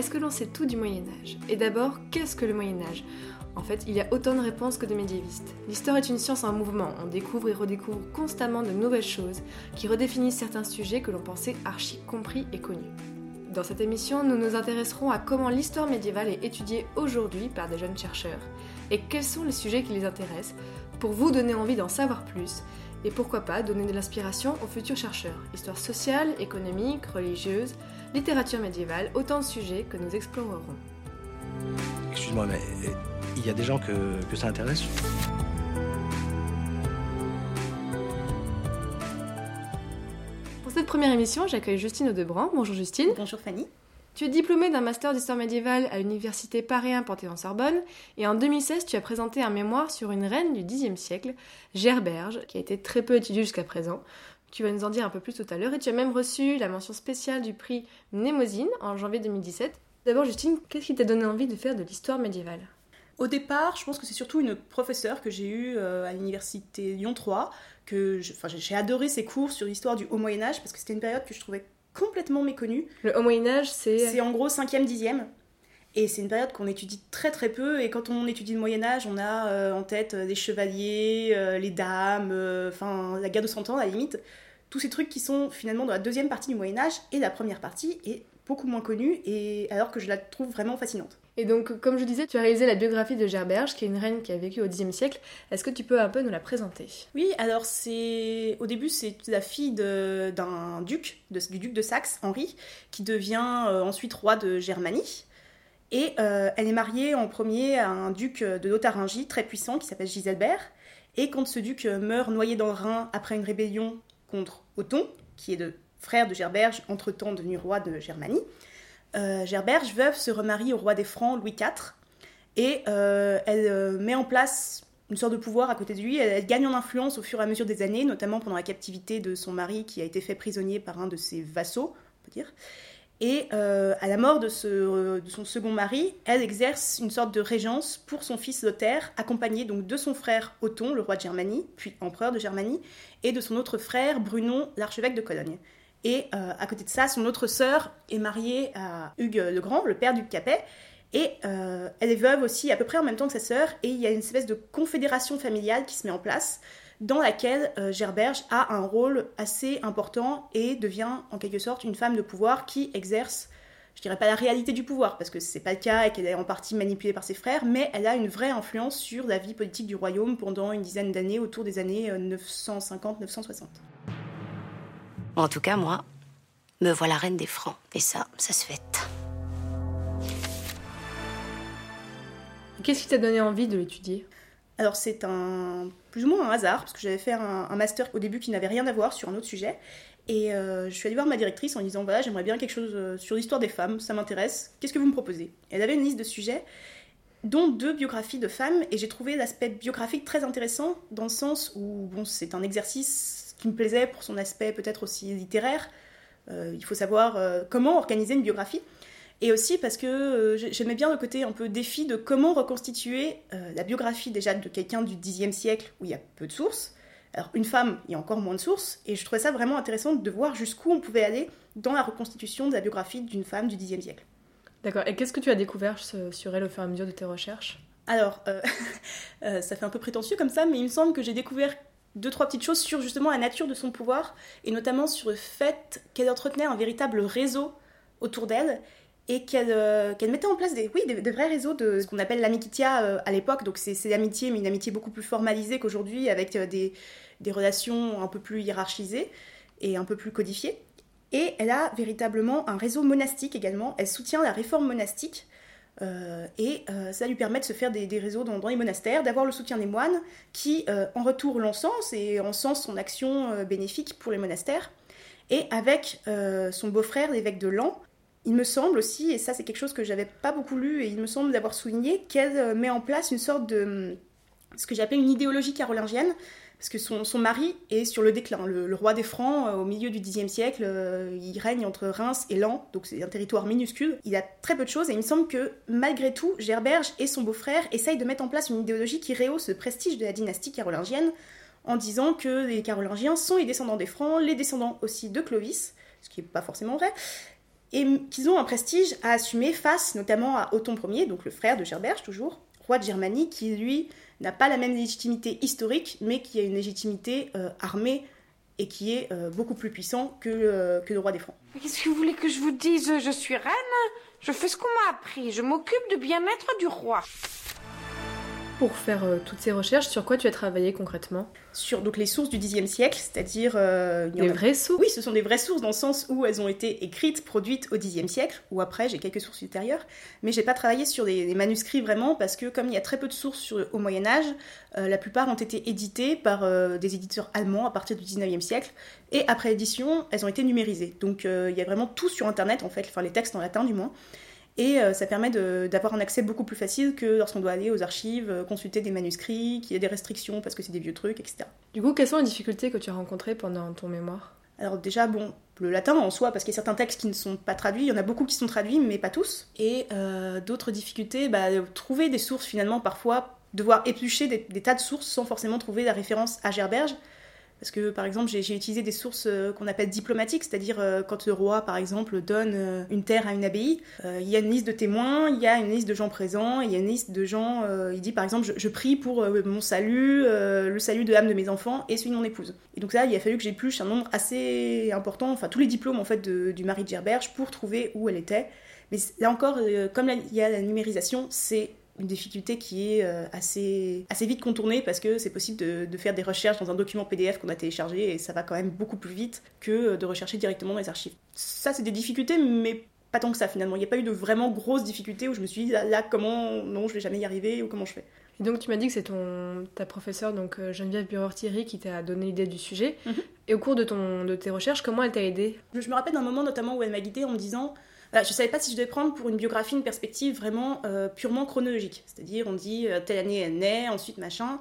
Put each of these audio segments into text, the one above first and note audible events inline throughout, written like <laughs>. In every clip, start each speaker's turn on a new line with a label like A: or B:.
A: Est-ce que l'on sait tout du Moyen Âge? Et d'abord, qu'est-ce que le Moyen Âge? En fait, il y a autant de réponses que de médiévistes. L'histoire est une science en mouvement, on découvre et redécouvre constamment de nouvelles choses qui redéfinissent certains sujets que l'on pensait archi compris et connus. Dans cette émission, nous nous intéresserons à comment l'histoire médiévale est étudiée aujourd'hui par des jeunes chercheurs et quels sont les sujets qui les intéressent pour vous donner envie d'en savoir plus et pourquoi pas donner de l'inspiration aux futurs chercheurs. Histoire sociale, économique, religieuse, littérature médiévale, autant de sujets que nous explorerons.
B: Excuse-moi, mais il y a des gens que, ça intéresse?
A: Pour cette première émission, j'accueille Justine Audebranc. Bonjour Justine.
C: Bonjour Fanny.
A: Tu es diplômée d'un master d'histoire médiévale à l'université Paris 1 Panthéon-Sorbonne et en 2016, tu as présenté un mémoire sur une reine du Xe siècle, Gerberge, qui a été très peu étudiée jusqu'à présent. Tu vas nous en dire un peu plus tout à l'heure et tu as même reçu la mention spéciale du prix Mnémosine en janvier 2017. D'abord, Justine, qu'est-ce qui t'a donné envie de faire de l'histoire médiévale?
D: Au départ, je pense que c'est surtout une professeure que j'ai eue euh, à l'université Lyon 3, que j'ai adoré ses cours sur l'histoire du Haut Moyen Âge parce que c'était une période que je trouvais complètement méconnue.
A: Le Haut Moyen-Âge, c'est.
D: C'est en gros 5e, 10e. Et c'est une période qu'on étudie très très peu. Et quand on étudie le Moyen Âge, on a euh, en tête euh, les chevaliers, euh, les dames, enfin la guerre de Cent Ans à la limite. Tous ces trucs qui sont finalement dans la deuxième partie du Moyen Âge et la première partie est beaucoup moins connue. Et alors que je la trouve vraiment fascinante.
A: Et donc, comme je disais, tu as réalisé la biographie de Gerberge, qui est une reine qui a vécu au Xe siècle. Est-ce que tu peux un peu nous la présenter?
D: Oui, alors c'est au début c'est la fille d'un duc, du duc de Saxe, Henri, qui devient euh, ensuite roi de Germanie. Et euh, elle est mariée en premier à un duc de Lotharingie très puissant qui s'appelle Giselbert. Et quand ce duc euh, meurt noyé dans le Rhin après une rébellion contre Othon, qui est le frère de Gerberge, entre-temps devenu roi de Germanie, euh, Gerberge, veuve, se remarie au roi des Francs Louis IV. Et euh, elle euh, met en place une sorte de pouvoir à côté de lui. Elle, gagne en influence au fur et à mesure des années, notamment pendant la captivité de son mari qui a été fait prisonnier par un de ses vassaux, on peut dire. Et à la mort de son second mari, elle exerce une sorte de régence pour son fils Lothaire, accompagné donc de son frère Othon, le roi de Germanie, puis empereur de Germanie, et de son autre frère Brunon, l'archevêque de Cologne. Et euh, à côté de ça, son autre sœur est mariée à Hugues le Grand, le père du Capet, et euh, elle est veuve aussi à peu près en même temps que sa sœur, et il y a une espèce de confédération familiale qui se met en place, dans laquelle euh, Gerberge a un rôle assez important et devient en quelque sorte une femme de pouvoir qui exerce, je dirais pas la réalité du pouvoir, parce que c'est pas le cas et qu'elle est en partie manipulée par ses frères, mais elle a une vraie influence sur la vie politique du royaume pendant une dizaine d'années, autour des années euh, 950-960.
C: En tout cas, moi, me voilà reine des Francs. Et ça, ça se fête.
A: Qu'est-ce qui t'a donné envie de l'étudier?
D: Alors c'est un plus ou moins un hasard, parce que j'avais fait un, un master au début qui n'avait rien à voir sur un autre sujet. Et euh, je suis allée voir ma directrice en disant voilà, j'aimerais bien quelque chose euh, sur l'histoire des femmes, ça m'intéresse, qu'est-ce que vous me proposez? Elle avait une liste de sujets, dont deux biographies de femmes, et j'ai trouvé l'aspect biographique très intéressant, dans le sens où bon, c'est un exercice qui me plaisait pour son aspect peut-être aussi littéraire. Euh, il faut savoir euh, comment organiser une biographie. Et aussi parce que euh, j'ai- j'aimais bien le côté un peu défi de comment reconstituer la biographie déjà de quelqu'un du Xe siècle où il y a peu de sources. Alors une femme, il y a encore moins de sources, et je trouvais ça vraiment intéressant de voir jusqu'où on pouvait aller dans la reconstitution de la biographie d'une femme du Xe siècle.
A: D'accord. Et qu'est-ce que tu as découvert sur elle au fur et à mesure de tes recherches?
D: Alors, euh, <laughs> euh, ça fait un peu prétentieux comme ça, mais il me semble que j'ai découvert deux, trois petites choses sur justement la nature de son pouvoir, et notamment sur le fait qu'elle entretenait un véritable réseau autour d'elle, et qu'elle euh, mettait en place des, oui, vrais réseaux de ce qu'on appelle l'amikitia euh, à l'époque, donc c'est c'est l'amitié, mais une amitié beaucoup plus formalisée qu'aujourd'hui, avec euh, des, des relations un peu plus hiérarchisées et un peu plus codifiées. Et elle a véritablement un réseau monastique également, elle soutient la réforme monastique, euh, et euh, ça lui permet de se faire des, réseaux dans, les monastères, d'avoir le soutien des moines qui, euh, en retour, l'encensent et encensent son action bénéfique pour les monastères. Et avec son beau-frère, l'évêque de Lan, Il me semble aussi, et ça c'est quelque chose que j'avais pas beaucoup lu, et il me semble d'avoir souligné, qu'elle met en place une sorte de ce que j'appelle une idéologie carolingienne, parce que son, mari est sur le déclin. Le, roi des Francs, euh, au milieu du Xe siècle, euh, il règne entre Reims et Lens, donc c'est un territoire minuscule. Il a très peu de choses, et il me semble que malgré tout, Gerberge et son beau-frère essayent de mettre en place une idéologie qui rehausse le prestige de la dynastie carolingienne, en disant que les carolingiens sont les descendants des Francs, les descendants aussi de Clovis, ce qui n'est pas forcément vrai, et qu'ils ont un prestige à assumer face notamment à Othon Ier, donc le frère de Gerberge toujours, roi de Germanie, qui lui n'a pas la même légitimité historique, mais qui a une légitimité euh, armée et qui est euh, beaucoup plus puissant que, euh, que le roi des Francs.
E: Qu'est-ce que vous voulez que je vous dise? Je suis reine, je fais ce qu'on m'a appris, je m'occupe du bien-être du roi
A: pour faire euh, toutes ces recherches, sur quoi tu as travaillé concrètement?
D: Sur donc les sources du Xe siècle, c'est-à-dire euh,
A: des vraies sources?
D: Oui, ce sont des vraies sources dans le sens où elles ont été écrites, produites au Xe siècle, ou après j'ai quelques sources ultérieures, mais j'ai pas travaillé sur des, manuscrits vraiment parce que comme il y a très peu de sources sur, au Moyen Âge, euh, la plupart ont été éditées par des éditeurs allemands à partir du 19e siècle, et après édition, elles ont été numérisées. Donc il y a vraiment tout sur Internet en fait, enfin les textes en latin du moins. Et euh, ça permet d'avoir un accès beaucoup plus facile que lorsqu'on doit aller aux archives, euh, consulter des manuscrits, qu'il y a des restrictions parce que c'est des vieux trucs, etc.
A: Du coup, quelles sont les difficultés que tu as rencontrées pendant ton mémoire?
D: Alors déjà, bon, le latin en soi, parce qu'il y a certains textes qui ne sont pas traduits, il y en a beaucoup qui sont traduits, mais pas tous. Et euh, d'autres difficultés, bah, trouver des sources finalement, parfois, devoir éplucher des, des, tas de sources sans forcément trouver la référence à Gerberge. Parce que par exemple, j'ai utilisé des sources euh, qu'on appelle diplomatiques, c'est-à-dire euh, quand le roi, par exemple, donne euh, une terre à une abbaye, il y a une liste de témoins, il y a une liste de gens présents, il y a une liste de gens. il dit par exemple, je, prie pour mon salut, le salut de l'âme de mes enfants et celui de mon épouse. Et donc ça, il a fallu que j'épluche un nombre assez important, enfin tous les diplômes en fait du mari de Gerberge pour trouver où elle était. Mais là encore, comme il y a la numérisation, c'est une difficulté qui est euh, assez, assez vite contournée parce que c'est possible de, faire des recherches dans un document PDF qu'on a téléchargé et ça va quand même beaucoup plus vite que de rechercher directement dans les archives. Ça, c'est des difficultés, mais pas tant que ça finalement. Il n'y a pas eu de vraiment grosses difficultés où je me suis dit là, comment non, je vais jamais y arriver ou comment je fais.
A: Et donc tu m'as dit que c'est ton ta professeure donc euh, Geneviève Bureur-Thierry qui t'a donné l'idée du sujet. Mhm. Et au cours de ton de tes recherches, comment elle t'a aidé
D: je, je me rappelle d'un moment notamment où elle m'a guidée en me disant je ne savais pas si je devais prendre pour une biographie une perspective vraiment euh, purement chronologique. C'est-à-dire, on dit euh, telle année elle naît, ensuite machin.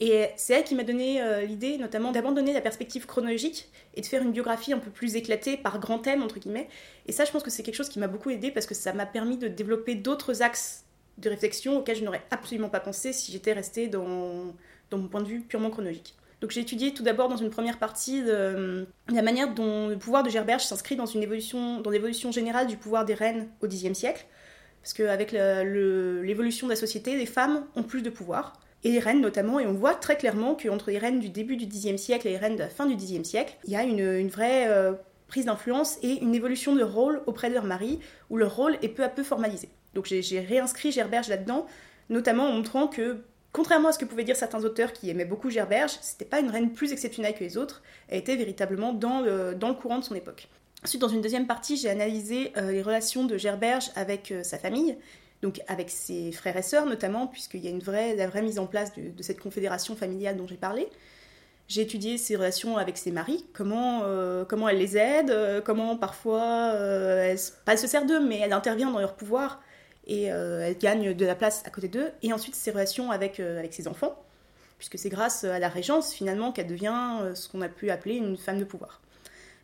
D: Et c'est elle qui m'a donné euh, l'idée, notamment, d'abandonner la perspective chronologique et de faire une biographie un peu plus éclatée par grand thème, entre guillemets. Et ça, je pense que c'est quelque chose qui m'a beaucoup aidé parce que ça m'a permis de développer d'autres axes de réflexion auxquels je n'aurais absolument pas pensé si j'étais restée dans, dans mon point de vue purement chronologique. Donc j'ai étudié tout d'abord dans une première partie de, la manière dont le pouvoir de Gerberge s'inscrit dans une évolution, dans l'évolution générale du pouvoir des reines au Xe siècle, parce qu'avec l'évolution de la société, les femmes ont plus de pouvoir, et les reines notamment, et on voit très clairement qu'entre les reines du début du Xe siècle et les reines de la fin du Xe siècle, il y a une, vraie euh, prise d'influence et une évolution de rôle auprès de leur mari, où leur rôle est peu à peu formalisé. Donc j'ai réinscrit Gerberge là-dedans, notamment en montrant que Contrairement à ce que pouvaient dire certains auteurs qui aimaient beaucoup Gerberge, c'était pas une reine plus exceptionnelle que les autres, elle était véritablement dans le, dans le courant de son époque. Ensuite, dans une deuxième partie, j'ai analysé euh, les relations de Gerberge avec euh, sa famille, donc avec ses frères et sœurs notamment, puisqu'il y a une vraie, la vraie mise en place de, cette confédération familiale dont j'ai parlé. J'ai étudié ses relations avec ses maris, comment, euh, comment elle les aide, comment parfois, pas elle se sert d'eux, mais elle intervient dans leur pouvoir et euh, elle gagne de la place à côté d'eux. Et ensuite, ses relations avec, euh, ses enfants, puisque c'est grâce à la régence finalement qu'elle devient euh, ce qu'on a pu appeler une femme de pouvoir.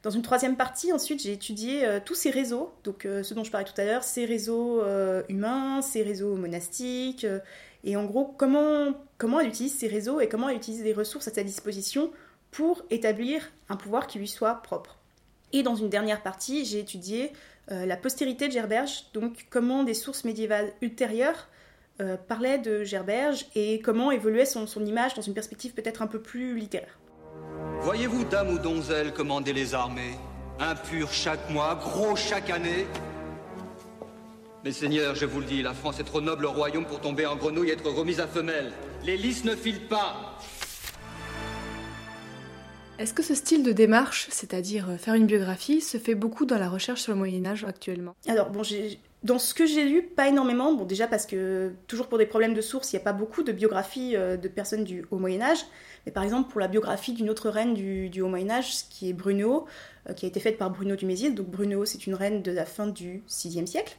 D: Dans une troisième partie, ensuite, j'ai étudié tous ces réseaux, donc ce dont je parlais tout à l'heure, ces réseaux humains, ces réseaux monastiques, et en gros, comment, comment elle utilise ces réseaux et comment elle utilise les ressources à sa disposition pour établir un pouvoir qui lui soit propre. Et dans une dernière partie, j'ai étudié euh, la postérité de Gerberge, donc comment des sources médiévales ultérieures euh, parlaient de Gerberge et comment évoluait son, image dans une perspective peut-être un peu plus littéraire.
F: Voyez-vous, dame ou donzelle, commander les armées? Impur chaque mois, gros chaque année? Mes seigneurs, je vous le dis, la France est trop noble royaume pour tomber en grenouille et être remise à femelle. Les lys ne filent pas
A: est-ce que ce style de démarche, c'est-à-dire euh, faire une biographie, se fait beaucoup dans la recherche sur le Moyen Âge actuellement?
D: Alors Dans ce que j'ai lu, pas énormément. Bon, déjà parce que, toujours pour des problèmes de source, il n'y a pas beaucoup de biographies euh, de personnes du Haut Moyen-Âge. Mais par exemple, pour la biographie d'une autre reine du, Haut Moyen-Âge, qui est Brunehaut, euh, qui a été faite par Bruno du. Donc Brunehaut, c'est une reine de la fin du VIe siècle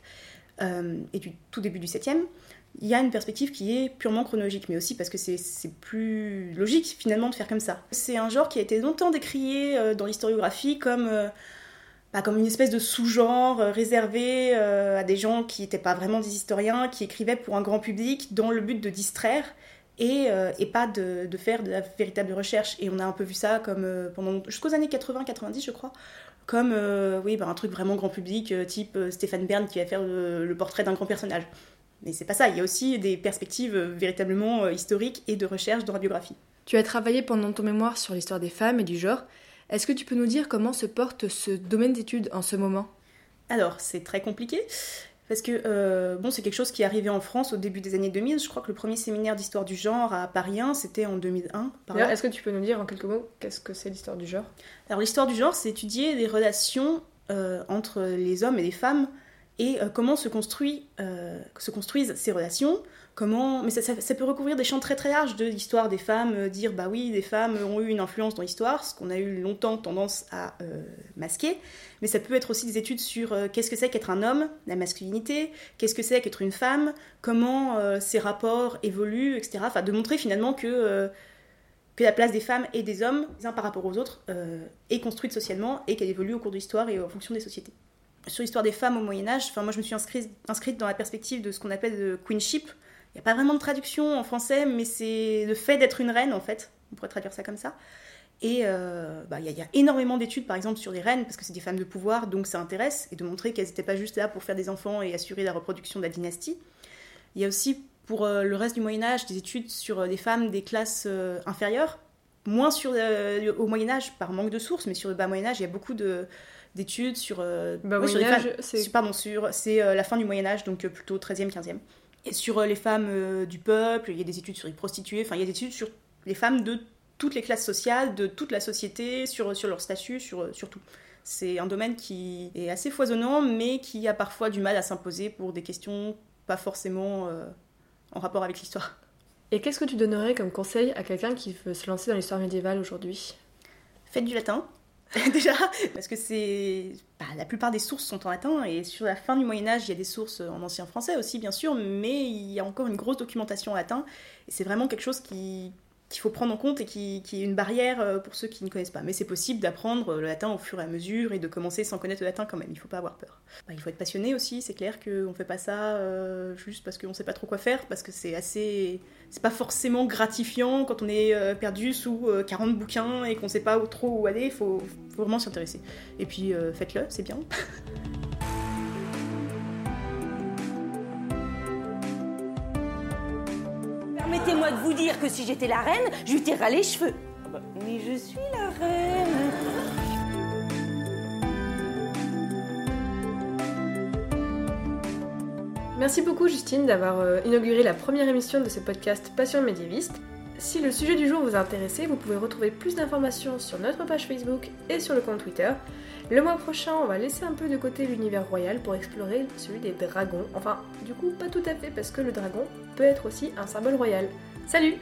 D: et du tout début du 7e. Il y a une perspective qui est purement chronologique, mais aussi parce que c'est plus logique finalement de faire comme ça. C'est un genre qui a été longtemps décrié euh, dans l'historiographie comme bah, comme une espèce de sous-genre euh, réservé euh, à des gens qui n'étaient pas vraiment des historiens, qui écrivaient pour un grand public dans le but de distraire et, euh, et pas de, de, faire de la véritable recherche. Et on a un peu vu ça comme pendant jusqu'aux années 80-90, je crois, comme oui, bah, un truc vraiment grand public, type Stéphane Bern qui va faire le portrait d'un grand personnage. Mais c'est pas ça, il y a aussi des perspectives véritablement historiques et de recherche dans la biographie.
A: Tu as travaillé pendant ton mémoire sur l'histoire des femmes et du genre. Est-ce que tu peux nous dire comment se porte ce domaine d'études en ce moment?
D: Alors, c'est très compliqué. Parce que euh, bon, c'est quelque chose qui est arrivé en France au début des années 2000. Je crois que le premier séminaire d'histoire du genre à Paris 1, c'était en 2001.
A: Est-ce que tu peux nous dire en quelques mots qu'est-ce que c'est l'histoire du genre?
D: Alors l'histoire du genre, c'est étudier les relations euh, entre les hommes et les femmes et euh, comment euh, se construisent ces relations, comment... Mais ça, peut recouvrir des champs très très larges de l'histoire. Des femmes, euh, dire bah oui, des femmes ont eu une influence dans l'histoire, ce qu'on a eu longtemps tendance à masquer, mais ça peut être aussi des études sur qu'est-ce que c'est qu'être un homme, la masculinité, qu'est-ce que c'est qu'être une femme, comment ces rapports évoluent, etc. Enfin, de montrer finalement que que la place des femmes et des hommes, les uns par rapport aux autres, est construite socialement et qu'elle évolue au cours de l'histoire et en fonction des sociétés sur l'histoire des femmes au Moyen Âge, enfin moi je me suis inscrite, dans la perspective de ce qu'on appelle le queenship. Il n'y a pas vraiment de traduction en français, mais c'est le fait d'être une reine en fait. On pourrait traduire ça comme ça. Et euh, bah, il y, a énormément d'études par exemple sur les reines, parce que c'est des femmes de pouvoir, donc ça intéresse, et de montrer qu'elles n'étaient pas juste là pour faire des enfants et assurer la reproduction de la dynastie. Il y a aussi pour euh, le reste du Moyen Âge des études sur euh, des femmes des classes euh, inférieures, moins sur euh, au Moyen Âge par manque de sources, mais sur le bas Moyen Âge il y a beaucoup de d'études sur, euh,
A: bah,
D: ouais, sur
A: âge,
D: c'est pardon sur c'est euh, la fin du Moyen Âge donc euh, plutôt 13e 15e et sur les femmes du peuple il y a des études sur les prostituées enfin il y a des études sur les femmes de toutes les classes sociales de toute la société sur sur leur statut sur sur tout. C'est un domaine qui est assez foisonnant mais qui a parfois du mal à s'imposer pour des questions pas forcément en rapport avec l'histoire.
A: Et qu'est-ce que tu donnerais comme conseil à quelqu'un qui veut se lancer dans l'histoire médiévale aujourd'hui?
D: Faites du latin, <laughs> déjà, parce que c'est. Bah, la plupart des sources sont en latin, et sur la fin du Moyen-Âge, il y a des sources en ancien français aussi, bien sûr, mais il y a encore une grosse documentation en latin, et c'est vraiment quelque chose qui qu'il faut prendre en compte et qui, est une barrière euh, pour ceux qui ne connaissent pas. Mais c'est possible d'apprendre le latin au fur et à mesure et de commencer sans connaître le latin quand même, il ne faut pas avoir peur. Bah, il faut être passionné aussi, c'est clair qu'on ne fait pas ça euh, juste parce qu'on ne sait pas trop quoi faire, parce que c'est assez... C'est pas forcément gratifiant quand on est euh, perdu sous euh, 40 bouquins et qu'on ne sait pas trop où aller, il faut, vraiment s'y intéresser. Et puis euh, faites-le, c'est bien. <laughs>
G: Permettez-moi de vous dire que si j'étais la reine, je lui tirerais les cheveux. Mais je suis la reine.
A: Merci beaucoup Justine d'avoir euh, inauguré la première émission de ce podcast Passion médiéviste. Si le sujet du jour vous a intéressé, vous pouvez retrouver plus d'informations sur notre page Facebook et sur le compte Twitter. Le mois prochain, on va laisser un peu de côté l'univers royal pour explorer celui des dragons. Enfin, du coup, pas tout à fait parce que le dragon peut être aussi un symbole royal. Salut